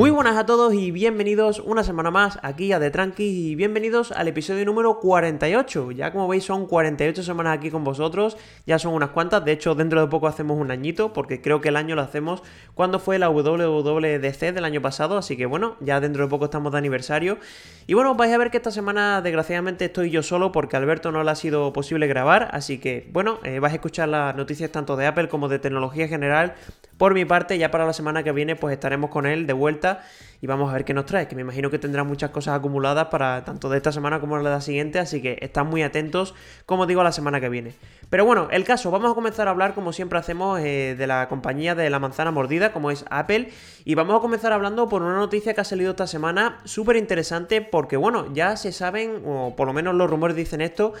Muy buenas a todos y bienvenidos una semana más aquí a The Tranqui y bienvenidos al episodio número 48. Ya como veis son 48 semanas aquí con vosotros, ya son unas cuantas, de hecho dentro de poco hacemos un añito porque creo que el año lo hacemos. Cuando fue la WWDC del año pasado, así que bueno, ya dentro de poco estamos de aniversario. Y bueno, vais a ver que esta semana desgraciadamente estoy yo solo porque Alberto no le ha sido posible grabar, así que bueno, eh, vais a escuchar las noticias tanto de Apple como de tecnología general. Por mi parte, ya para la semana que viene, pues estaremos con él de vuelta y vamos a ver qué nos trae, que me imagino que tendrá muchas cosas acumuladas para tanto de esta semana como la de la siguiente, así que están muy atentos, como digo, a la semana que viene. Pero bueno, el caso, vamos a comenzar a hablar, como siempre hacemos, eh, de la compañía de la manzana mordida, como es Apple, y vamos a comenzar hablando por una noticia que ha salido esta semana, súper interesante, porque bueno, ya se saben, o por lo menos los rumores dicen esto,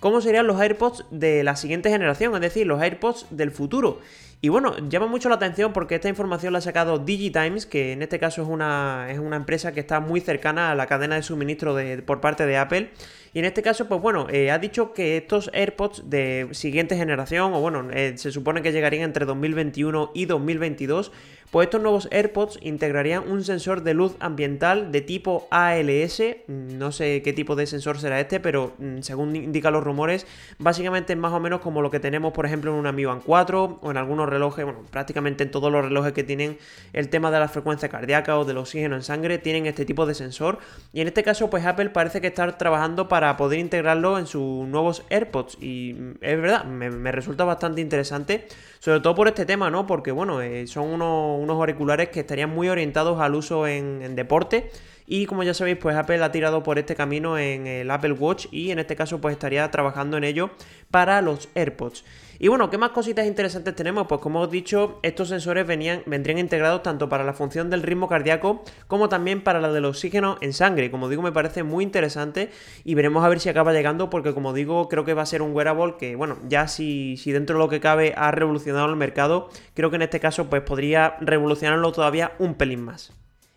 cómo serían los AirPods de la siguiente generación, es decir, los AirPods del futuro. Y bueno, llama mucho la atención porque esta información la ha sacado DigiTimes, que en este caso es una, es una empresa que está muy cercana a la cadena de suministro de, por parte de Apple. Y en este caso, pues bueno, eh, ha dicho que estos AirPods de siguiente generación, o bueno, eh, se supone que llegarían entre 2021 y 2022, pues estos nuevos AirPods integrarían un sensor de luz ambiental de tipo ALS. No sé qué tipo de sensor será este, pero mm, según indican los rumores, básicamente es más o menos como lo que tenemos, por ejemplo, en una Mi Band 4 o en algunos relojes, bueno, prácticamente en todos los relojes que tienen el tema de la frecuencia cardíaca o del oxígeno en sangre, tienen este tipo de sensor. Y en este caso, pues Apple parece que está trabajando para poder integrarlo en sus nuevos AirPods. Y mm, es verdad, me, resulta bastante interesante, sobre todo por este tema, ¿no? Porque, bueno, eh, son unos unos auriculares que estarían muy orientados al uso en, deporte. Y como ya sabéis, pues Apple ha tirado por este camino en el Apple Watch y en este caso pues estaría trabajando en ello para los AirPods. Y bueno, ¿qué más cositas interesantes tenemos? Pues como os he dicho, estos sensores venían, vendrían integrados tanto para la función del ritmo cardíaco como también para la del oxígeno en sangre. Como digo, me parece muy interesante y veremos a ver si acaba llegando porque como digo, creo que va a ser un wearable que, bueno, ya si, si dentro de lo que cabe ha revolucionado el mercado, creo que en este caso pues podría revolucionarlo todavía un pelín más.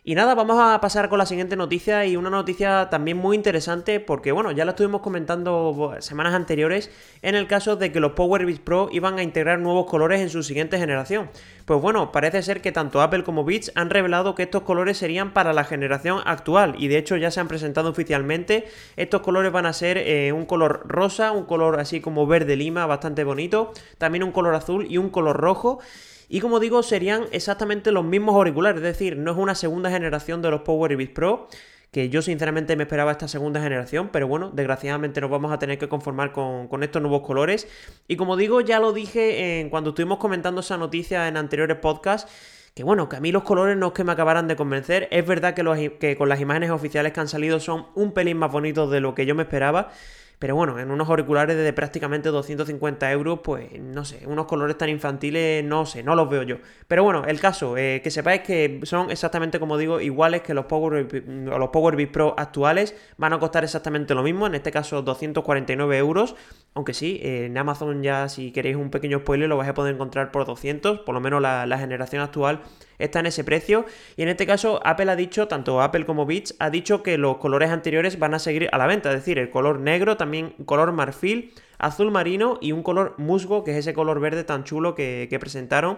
Y nada, vamos a pasar con la siguiente noticia y una noticia también muy interesante porque bueno, ya la estuvimos comentando semanas anteriores en el caso de que los Power Beats Pro iban a integrar nuevos colores en su siguiente generación. Pues bueno, parece ser que tanto Apple como Beats han revelado que estos colores serían para la generación actual y de hecho ya se han presentado oficialmente. Estos colores van a ser eh, un color rosa, un color así como verde lima, bastante bonito, también un color azul y un color rojo. Y como digo, serían exactamente los mismos auriculares, es decir, no es una segunda generación de los Power Beats Pro, que yo sinceramente me esperaba esta segunda generación, pero bueno, desgraciadamente nos vamos a tener que conformar con, estos nuevos colores. Y como digo, ya lo dije en, cuando estuvimos comentando esa noticia en anteriores podcasts, que bueno, que a mí los colores no es que me acabaran de convencer. Es verdad que, que con las imágenes oficiales que han salido son un pelín más bonitos de lo que yo me esperaba. Pero bueno, en unos auriculares de prácticamente 250 euros, pues no sé, unos colores tan infantiles, no sé, no los veo yo. Pero bueno, el caso, eh, que sepáis que son exactamente como digo, iguales que los Power, los Power Pro actuales, van a costar exactamente lo mismo, en este caso 249 euros. Aunque sí, en Amazon ya si queréis un pequeño spoiler lo vais a poder encontrar por 200, por lo menos la, la generación actual está en ese precio. Y en este caso, Apple ha dicho, tanto Apple como Beats, ha dicho que los colores anteriores van a seguir a la venta. Es decir, el color negro, también color marfil, azul marino y un color musgo, que es ese color verde tan chulo que, presentaron.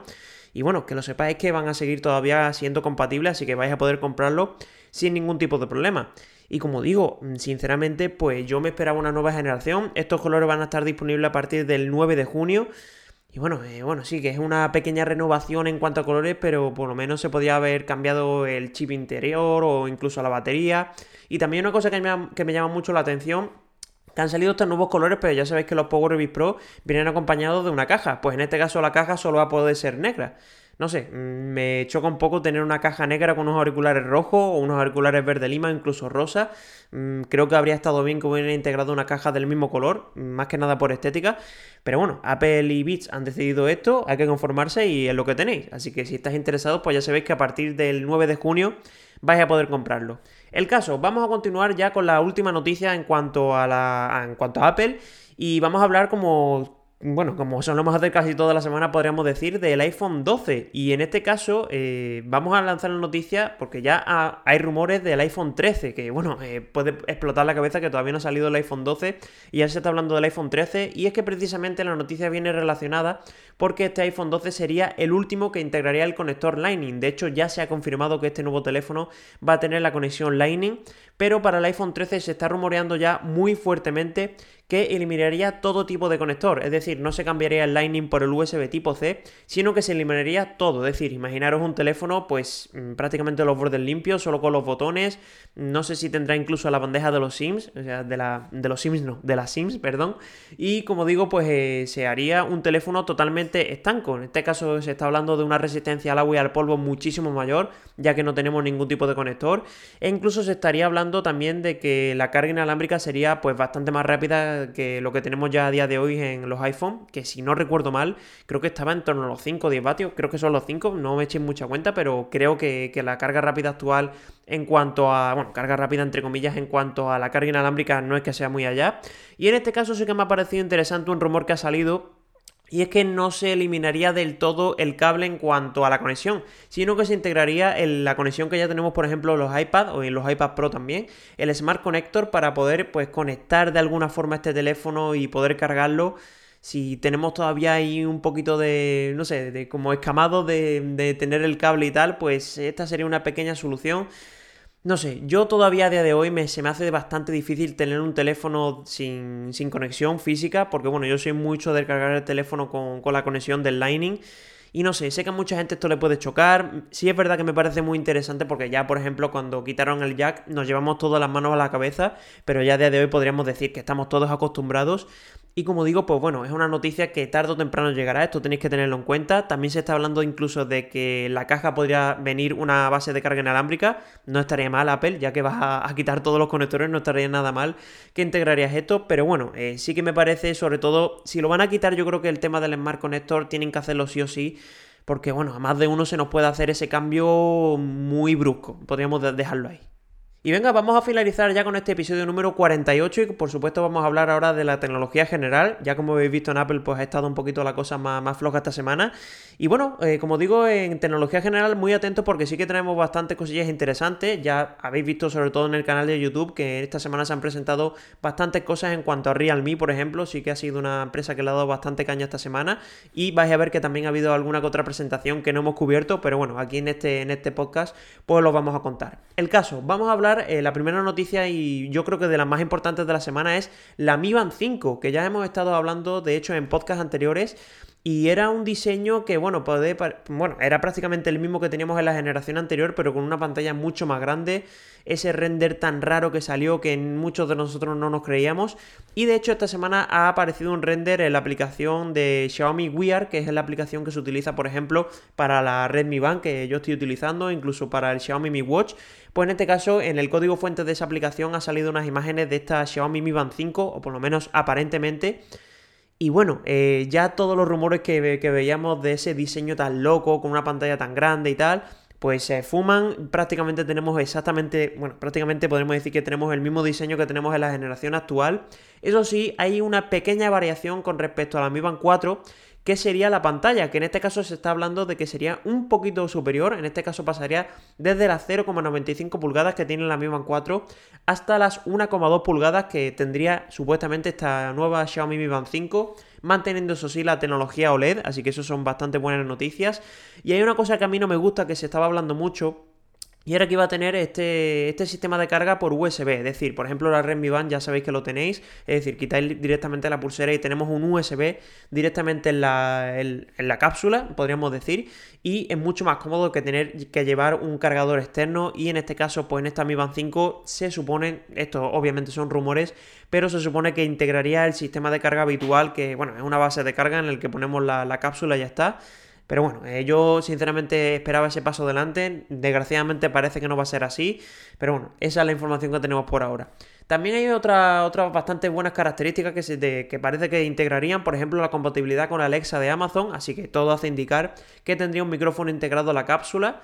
Y bueno, que lo sepáis que van a seguir todavía siendo compatibles, así que vais a poder comprarlo sin ningún tipo de problema. Y como digo, sinceramente, pues yo me esperaba una nueva generación. Estos colores van a estar disponibles a partir del 9 de junio. Y bueno, eh, bueno, sí, que es una pequeña renovación en cuanto a colores, pero por lo menos se podía haber cambiado el chip interior o incluso la batería. Y también una cosa que me, que me llama mucho la atención que han salido estos nuevos colores, pero ya sabéis que los Power Beats Pro vienen acompañados de una caja. Pues en este caso la caja solo va a poder ser negra no sé, me choca un poco tener una caja negra con unos auriculares rojos o unos auriculares verde lima, incluso rosa. Mm, creo que habría estado bien que hubiera integrado una caja del mismo color, más que nada por estética. Pero bueno, Apple y Beats han decidido esto, hay que conformarse y es lo que tenéis. Así que si estáis interesados, pues ya sabéis que a partir del 9 de junio vais a poder comprarlo. El caso, vamos a continuar ya con la última noticia en cuanto a, la, en cuanto a Apple y vamos a hablar como bueno, como solemos hacer casi toda la semana, podríamos decir, del iPhone 12. Y en este caso, eh, vamos a lanzar la noticia porque ya hay rumores del iPhone 13, que bueno, eh, puede explotar la cabeza que todavía no ha salido el iPhone 12 y ya se está hablando del iPhone 13. Y es que precisamente la noticia viene relacionada porque este iPhone 12 sería el último que integraría el conector Lightning. De hecho, ya se ha confirmado que este nuevo teléfono va a tener la conexión Lightning, pero para el iPhone 13 se está rumoreando ya muy fuertemente que eliminaría todo tipo de conector, es decir, no se cambiaría el Lightning por el USB tipo C, sino que se eliminaría todo, es decir, imaginaros un teléfono pues mm, prácticamente los bordes limpios, solo con los botones, no sé si tendrá incluso la bandeja de los Sims, o sea, de, la, de los Sims no, de las Sims, perdón, y como digo, pues eh, se haría un teléfono totalmente estanco, en este caso se está hablando de una resistencia al agua y al polvo muchísimo mayor, ya que no tenemos ningún tipo de conector, e incluso se estaría hablando también de que la carga inalámbrica sería pues bastante más rápida que lo que tenemos ya a día de hoy en los iPhone, que si no recuerdo mal, creo que estaba en torno a los 5 o 10 vatios, creo que son los 5, no me echen mucha cuenta, pero creo que, que la carga rápida actual en cuanto a, bueno, carga rápida entre comillas, en cuanto a la carga inalámbrica no es que sea muy allá. Y en este caso sí que me ha parecido interesante un rumor que ha salido y es que no se eliminaría del todo el cable en cuanto a la conexión, sino que se integraría en la conexión que ya tenemos, por ejemplo, en los iPad o en los iPad Pro también, el Smart Connector para poder pues conectar de alguna forma este teléfono y poder cargarlo. Si tenemos todavía ahí un poquito de, no sé, de como escamado de, de tener el cable y tal, pues esta sería una pequeña solución no sé, yo todavía a día de hoy me, se me hace bastante difícil tener un teléfono sin, conexión física, porque bueno, yo soy mucho de cargar el teléfono con, con la conexión del Lightning. Y no sé, sé que a mucha gente esto le puede chocar. Sí es verdad que me parece muy interesante porque ya, por ejemplo, cuando quitaron el jack nos llevamos todas las manos a la cabeza, pero ya a día de hoy podríamos decir que estamos todos acostumbrados. Y como digo, pues bueno, es una noticia que tarde o temprano llegará, esto tenéis que tenerlo en cuenta. También se está hablando incluso de que la caja podría venir una base de carga inalámbrica. No estaría mal Apple, ya que vas a, quitar todos los conectores, no estaría nada mal que integrarías esto. Pero bueno, eh, sí que me parece, sobre todo, si lo van a quitar, yo creo que el tema del Smart Connector tienen que hacerlo sí o sí. Porque bueno, a más de uno se nos puede hacer ese cambio muy brusco. Podríamos dejarlo ahí. Y venga, vamos a finalizar ya con este episodio número 48 y por supuesto vamos a hablar ahora de la tecnología general. Ya como habéis visto en Apple pues ha estado un poquito la cosa más, floja esta semana. Y bueno, eh, como digo, en tecnología general muy atentos porque sí que tenemos bastantes cosillas interesantes. Ya habéis visto sobre todo en el canal de YouTube que esta semana se han presentado bastantes cosas en cuanto a Realme, por ejemplo. Sí que ha sido una empresa que le ha dado bastante caña esta semana. Y vais a ver que también ha habido alguna que otra presentación que no hemos cubierto, pero bueno, aquí en este, en este podcast pues lo vamos a contar. El caso, vamos a hablar eh, la primera noticia y yo creo que de las más importantes de la semana es la Mi Band 5, que ya hemos estado hablando de hecho en podcasts anteriores. Y era un diseño que, bueno, puede, bueno, era prácticamente el mismo que teníamos en la generación anterior, pero con una pantalla mucho más grande. Ese render tan raro que salió que muchos de nosotros no nos creíamos. Y de hecho, esta semana ha aparecido un render en la aplicación de Xiaomi Wear, que es la aplicación que se utiliza, por ejemplo, para la Redmi Band que yo estoy utilizando, incluso para el Xiaomi Mi Watch. Pues en este caso, en el código fuente de esa aplicación ha salido unas imágenes de esta Xiaomi Mi Band 5, o por lo menos aparentemente. Y bueno, eh, ya todos los rumores que, veíamos de ese diseño tan loco, con una pantalla tan grande y tal, pues se fuman. Prácticamente tenemos exactamente, bueno, prácticamente podemos decir que tenemos el mismo diseño que tenemos en la generación actual. Eso sí, hay una pequeña variación con respecto a la Mi Band 4 ¿Qué sería la pantalla, que en este caso se está hablando de que sería un poquito superior, en este caso pasaría desde las 0,95 pulgadas que tiene la Mi Band 4 hasta las 1,2 pulgadas que tendría supuestamente esta nueva Xiaomi Mi Band 5, manteniendo eso sí la tecnología OLED, así que eso son bastante buenas noticias. Y hay una cosa que a mí no me gusta, que se estaba hablando mucho, y ahora que iba a tener este, este sistema de carga por USB, es decir, por ejemplo la Redmi Band ya sabéis que lo tenéis, es decir, quitáis directamente la pulsera y tenemos un USB directamente en la, la cápsula, podríamos decir, y es mucho más cómodo que tener que llevar un cargador externo. Y en este caso, pues en esta Mi Band 5 se supone, esto obviamente son rumores, pero se supone que integraría el sistema de carga habitual, que bueno, es una base de carga en el que ponemos la, la cápsula y ya está. Pero bueno, eh, yo sinceramente esperaba ese paso adelante. Desgraciadamente parece que no va a ser así. Pero bueno, esa es la información que tenemos por ahora. También hay otras otra bastante buenas características que, se, que parece que integrarían, por ejemplo, la compatibilidad con Alexa de Amazon, así que todo hace indicar que tendría un micrófono integrado a la cápsula.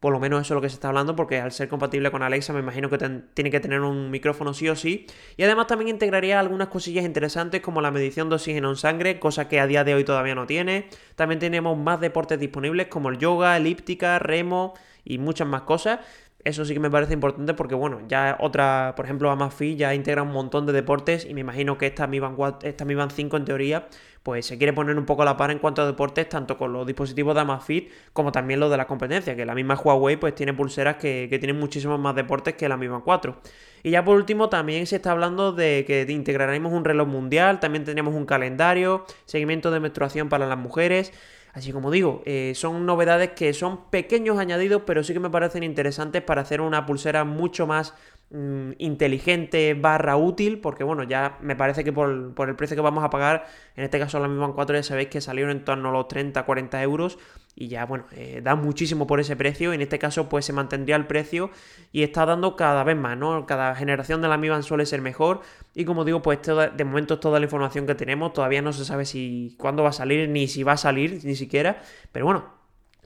Por lo menos eso es lo que se está hablando, porque al ser compatible con Alexa me imagino que tiene que tener un micrófono sí o sí. Y además también integraría algunas cosillas interesantes como la medición de oxígeno en sangre, cosa que a día de hoy todavía no tiene. También tenemos más deportes disponibles como el yoga, elíptica, remo y muchas más cosas. Eso sí que me parece importante porque, bueno, ya otra, por ejemplo, Amazfit ya integra un montón de deportes y me imagino que esta Mi Band, esta Mi Band 5 en teoría, pues se quiere poner un poco a la par en cuanto a deportes, tanto con los dispositivos de Amazfit como también los de la competencia, que la misma Huawei pues tiene pulseras que, tienen muchísimos más deportes que la Mi Band 4. Y ya por último también se está hablando de que integraremos un reloj mundial, también tenemos un calendario, seguimiento de menstruación para las mujeres. Así como digo, eh, son novedades que son pequeños añadidos, pero sí que me parecen interesantes para hacer una pulsera mucho más mm, inteligente barra útil, porque bueno, ya me parece que por, el precio que vamos a pagar, en este caso la misma 4 ya sabéis que salieron en torno a los 30-40 euros y ya, bueno, eh, da muchísimo por ese precio. En este caso, pues se mantendría el precio y está dando cada vez más, ¿no? Cada generación de la Mi Band suele ser mejor. Y como digo, pues de momento es toda la información que tenemos. Todavía no se sabe si cuándo va a salir, ni si va a salir, ni siquiera. Pero bueno,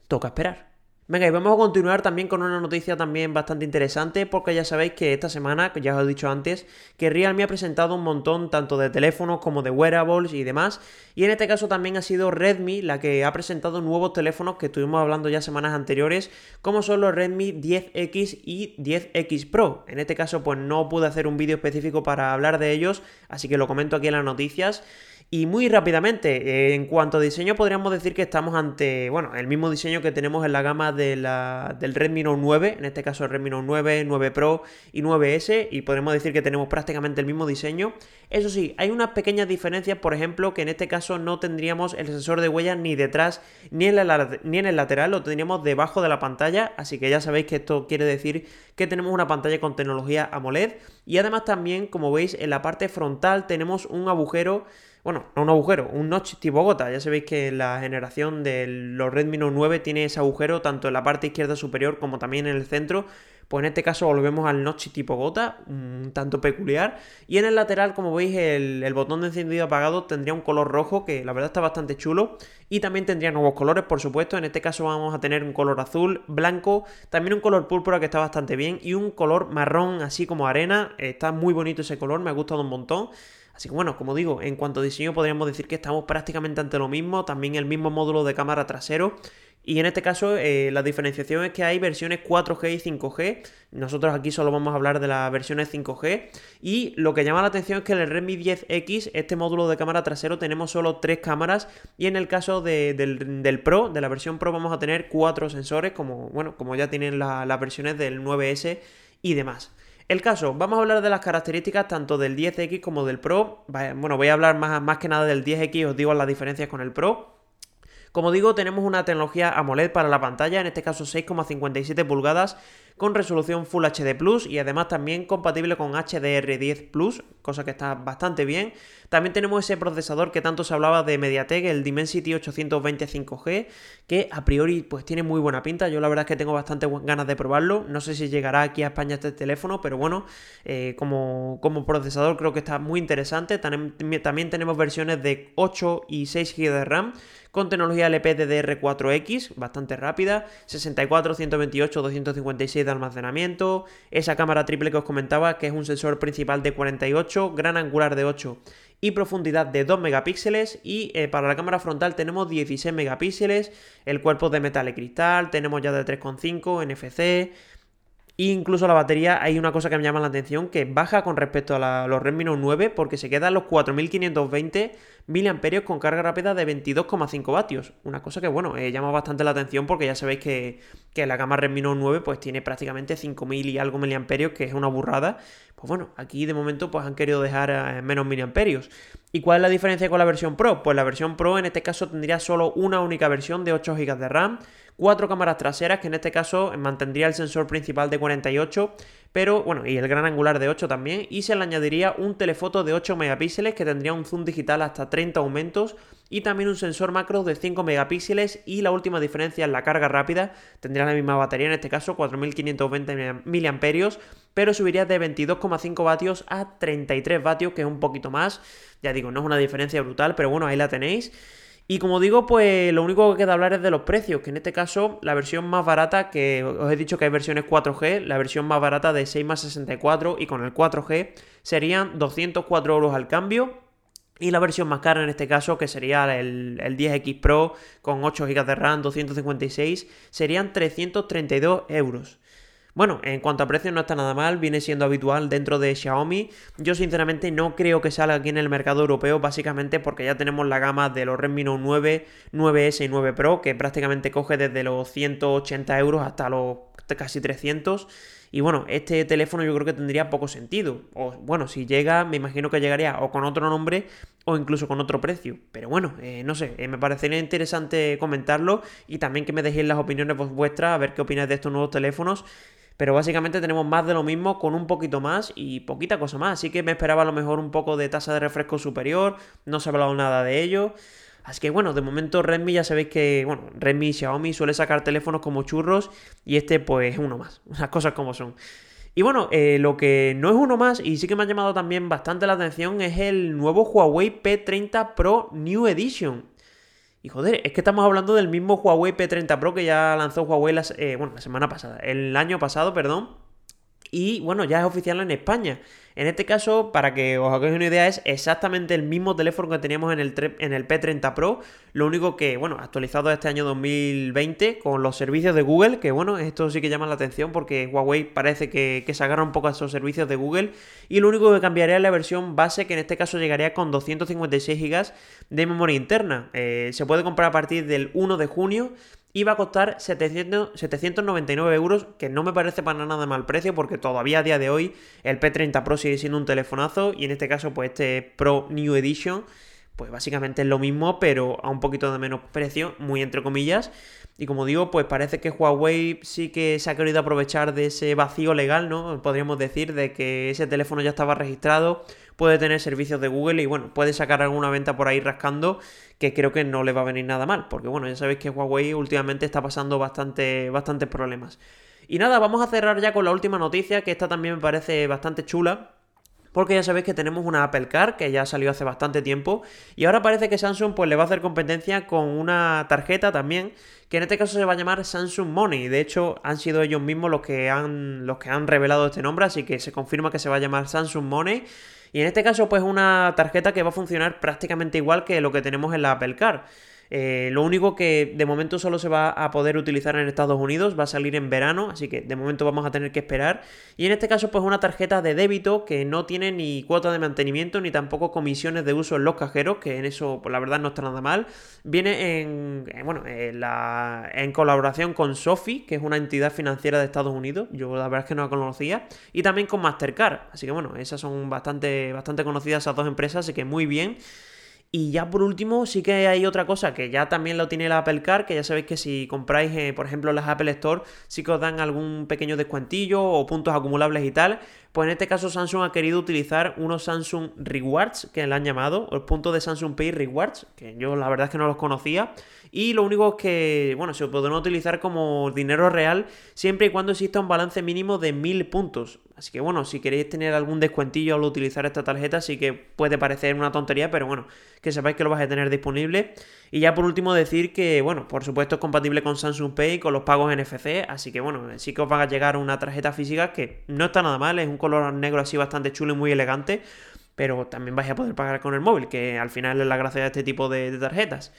toca esperar. Venga, y vamos a continuar también con una noticia también bastante interesante, porque ya sabéis que esta semana, ya os he dicho antes, que Realme ha presentado un montón tanto de teléfonos como de wearables y demás, y en este caso también ha sido Redmi la que ha presentado nuevos teléfonos que estuvimos hablando ya semanas anteriores, como son los Redmi 10X y 10X Pro. En este caso pues no pude hacer un vídeo específico para hablar de ellos, así que lo comento aquí en las noticias. Y muy rápidamente, en cuanto a diseño, podríamos decir que estamos ante, bueno, el mismo diseño que tenemos en la gama de la, del Redmi Note 9, en este caso el Redmi Note 9, 9 Pro y 9S, y podemos decir que tenemos prácticamente el mismo diseño. Eso sí, hay unas pequeñas diferencias, por ejemplo, que en este caso no tendríamos el sensor de huella ni detrás ni en, ni en el lateral, lo tendríamos debajo de la pantalla, así que ya sabéis que esto quiere decir que tenemos una pantalla con tecnología AMOLED, y además también, como veis, en la parte frontal tenemos un agujero bueno, no un agujero, un notch tipo gota. Ya sabéis que la generación de los Redmi Note 9 tiene ese agujero tanto en la parte izquierda superior como también en el centro. Pues en este caso volvemos al notch tipo gota, un tanto peculiar. Y en el lateral, como veis, el, el botón de encendido apagado tendría un color rojo que la verdad está bastante chulo. Y también tendría nuevos colores, por supuesto. En este caso vamos a tener un color azul, blanco, también un color púrpura que está bastante bien. Y un color marrón, así como arena. Está muy bonito ese color, me ha gustado un montón. Así que bueno, como digo, en cuanto a diseño podríamos decir que estamos prácticamente ante lo mismo, también el mismo módulo de cámara trasero. Y en este caso eh, la diferenciación es que hay versiones 4G y 5G. Nosotros aquí solo vamos a hablar de las versiones 5G. Y lo que llama la atención es que en el Redmi 10X, este módulo de cámara trasero, tenemos solo tres cámaras. Y en el caso del, Pro, de la versión Pro, vamos a tener cuatro sensores, como, bueno, como ya tienen las versiones del 9S y demás. El caso, vamos a hablar de las características tanto del 10X como del Pro. Bueno, voy a hablar más, más que nada del 10X, os digo las diferencias con el Pro. Como digo, tenemos una tecnología AMOLED para la pantalla, en este caso 6,57 pulgadas, con resolución Full HD Plus y además también compatible con HDR10 Plus, cosa que está bastante bien. También tenemos ese procesador que tanto se hablaba de MediaTek, el Dimensity 820 5G, que a priori pues tiene muy buena pinta. Yo la verdad es que tengo bastante ganas de probarlo. No sé si llegará aquí a España este teléfono, pero bueno, eh, como, como procesador creo que está muy interesante. También tenemos versiones de 8 y 6 GB de RAM con tecnología LPDDR4X, bastante rápida, 64, 128, 256 de almacenamiento, esa cámara triple que os comentaba, que es un sensor principal de 48, gran angular de 8 y profundidad de 2 megapíxeles. Y eh, para la cámara frontal tenemos 16 megapíxeles, el cuerpo de metal y cristal, tenemos ya de 3.5 NFC, incluso la batería, hay una cosa que me llama la atención, que baja con respecto a los Redmi Note 9 porque se queda a los 4520 mAh con carga rápida de 22,5 vatios. Una cosa que, bueno, eh, llama bastante la atención porque ya sabéis que, que la gama Redmi Note 9 pues tiene prácticamente 5000 y algo miliamperios, que es una burrada. Pues bueno, aquí de momento pues han querido dejar eh, menos miliamperios. ¿Y cuál es la diferencia con la versión Pro? Pues la versión Pro en este caso tendría solo una única versión de 8 GB de RAM, cuatro cámaras traseras, que en este caso mantendría el sensor principal de 48, pero bueno, y el gran angular de 8 también, y se le añadiría un telefoto de 8 megapíxeles que tendría un zoom digital hasta 30 aumentos y también un sensor macro de 5 megapíxeles y la última diferencia es la carga rápida, tendría la misma batería en este caso 4520 mAh, pero subiría de 22,5 vatios a 33 vatios, que es un poquito más, ya digo, no es una diferencia brutal, pero bueno, ahí la tenéis. Y como digo, pues lo único que queda hablar es de los precios, que en este caso la versión más barata, que os he dicho que hay versiones 4G, la versión más barata de 6 más 64 y con el 4G serían 204 euros al cambio. Y la versión más cara en este caso, que sería el, 10X Pro con 8 GB de RAM, 256, serían 332 euros. Bueno, en cuanto a precios no está nada mal, viene siendo habitual dentro de Xiaomi. Yo sinceramente no creo que salga aquí en el mercado europeo, básicamente porque ya tenemos la gama de los Redmi Note 9, 9S y 9 Pro, que prácticamente coge desde los 180 euros hasta los casi 300. Y bueno, este teléfono yo creo que tendría poco sentido. O bueno, si llega, me imagino que llegaría o con otro nombre o incluso con otro precio. Pero bueno, eh, no sé, eh, me parecería interesante comentarlo y también que me dejéis las opiniones vuestras, a ver qué opináis de estos nuevos teléfonos. Pero básicamente tenemos más de lo mismo con un poquito más y poquita cosa más. Así que me esperaba a lo mejor un poco de tasa de refresco superior. No se ha hablado nada de ello. Así que bueno, de momento Redmi ya sabéis que, bueno, Redmi y Xiaomi suele sacar teléfonos como churros y este pues es uno más. Las cosas como son. Y bueno, eh, lo que no es uno más y sí que me ha llamado también bastante la atención es el nuevo Huawei P30 Pro New Edition. Y joder, es que estamos hablando del mismo Huawei P30 Pro que ya lanzó Huawei la, eh, bueno, la semana pasada, el año pasado, perdón. Y bueno, ya es oficial en España. En este caso, para que os hagáis una idea, es exactamente el mismo teléfono que teníamos en el, en el P30 Pro. Lo único que, bueno, actualizado este año 2020 con los servicios de Google, que bueno, esto sí que llama la atención porque Huawei parece que, se agarra un poco a esos servicios de Google. Y lo único que cambiaría es la versión base, que en este caso llegaría con 256 GB de memoria interna. Eh, se puede comprar a partir del 1 de junio iba a costar 700, 799 euros, que no me parece para nada mal precio, porque todavía a día de hoy el P30 Pro sigue siendo un telefonazo, y en este caso, pues este Pro New Edition, pues básicamente es lo mismo, pero a un poquito de menos precio, muy entre comillas. Y como digo, pues parece que Huawei sí que se ha querido aprovechar de ese vacío legal, ¿no? Podríamos decir, de que ese teléfono ya estaba registrado, puede tener servicios de Google y bueno, puede sacar alguna venta por ahí rascando que creo que no le va a venir nada mal, porque bueno, ya sabéis que Huawei últimamente está pasando bastante, bastantes problemas. Y nada, vamos a cerrar ya con la última noticia, que esta también me parece bastante chula. Porque ya sabéis que tenemos una Apple Car que ya salió hace bastante tiempo y ahora parece que Samsung pues le va a hacer competencia con una tarjeta también que en este caso se va a llamar Samsung Money. De hecho, han sido ellos mismos los que han, los que han revelado este nombre, así que se confirma que se va a llamar Samsung Money. Y en este caso, pues una tarjeta que va a funcionar prácticamente igual que lo que tenemos en la Apple Car. Eh, lo único que de momento solo se va a poder utilizar en Estados Unidos, va a salir en verano, así que de momento vamos a tener que esperar. Y en este caso, pues una tarjeta de débito que no tiene ni cuota de mantenimiento ni tampoco comisiones de uso en los cajeros, que en eso, pues la verdad, no está nada mal. Viene en, bueno, en, la, en colaboración con Sofi, que es una entidad financiera de Estados Unidos. Yo la verdad es que no la conocía. Y también con Mastercard. Así que bueno, esas son bastante, bastante conocidas esas dos empresas, así que muy bien. Y ya por último, sí que hay otra cosa que ya también lo tiene la Apple Car, que ya sabéis que si compráis, eh, por ejemplo, las Apple Store, sí que os dan algún pequeño descuentillo o puntos acumulables y tal. Pues en este caso Samsung ha querido utilizar unos Samsung Rewards, que le han llamado, el punto de Samsung Pay Rewards, que yo la verdad es que no los conocía. Y lo único es que, bueno, se podrán utilizar como dinero real siempre y cuando exista un balance mínimo de 1000 puntos. Así que bueno, si queréis tener algún descuentillo al utilizar esta tarjeta, sí que puede parecer una tontería, pero bueno, que sepáis que lo vais a tener disponible. Y ya por último decir que, bueno, por supuesto es compatible con Samsung Pay, con los pagos NFC, así que bueno, sí que os va a llegar una tarjeta física que no está nada mal, es un color negro así bastante chulo y muy elegante, pero también vais a poder pagar con el móvil, que al final es la gracia de este tipo de tarjetas.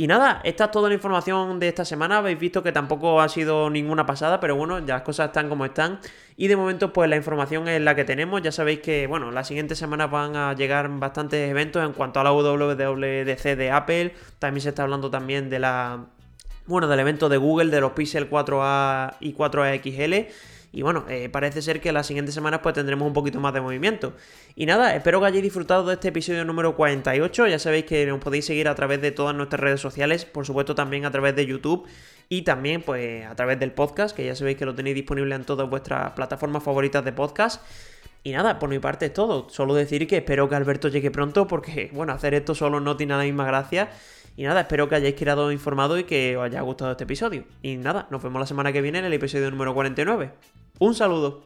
Y nada, esta es toda la información de esta semana. Habéis visto que tampoco ha sido ninguna pasada, pero bueno, ya las cosas están como están. Y de momento, pues la información es la que tenemos. Ya sabéis que, bueno, las siguientes semanas van a llegar bastantes eventos en cuanto a la WWDC de Apple. También se está hablando también de la. Bueno, del evento de Google, de los Pixel 4a y 4a XL. Y bueno, eh, parece ser que las siguientes semanas pues tendremos un poquito más de movimiento. Y nada, espero que hayáis disfrutado de este episodio número 48. Ya sabéis que nos podéis seguir a través de todas nuestras redes sociales, por supuesto también a través de YouTube y también pues a través del podcast, que ya sabéis que lo tenéis disponible en todas vuestras plataformas favoritas de podcast. Y nada, por mi parte es todo. Solo decir que espero que Alberto llegue pronto porque, bueno, hacer esto solo no tiene la misma gracia. Y nada, espero que hayáis quedado informado y que os haya gustado este episodio. Y nada, nos vemos la semana que viene en el episodio número 49. Un saludo.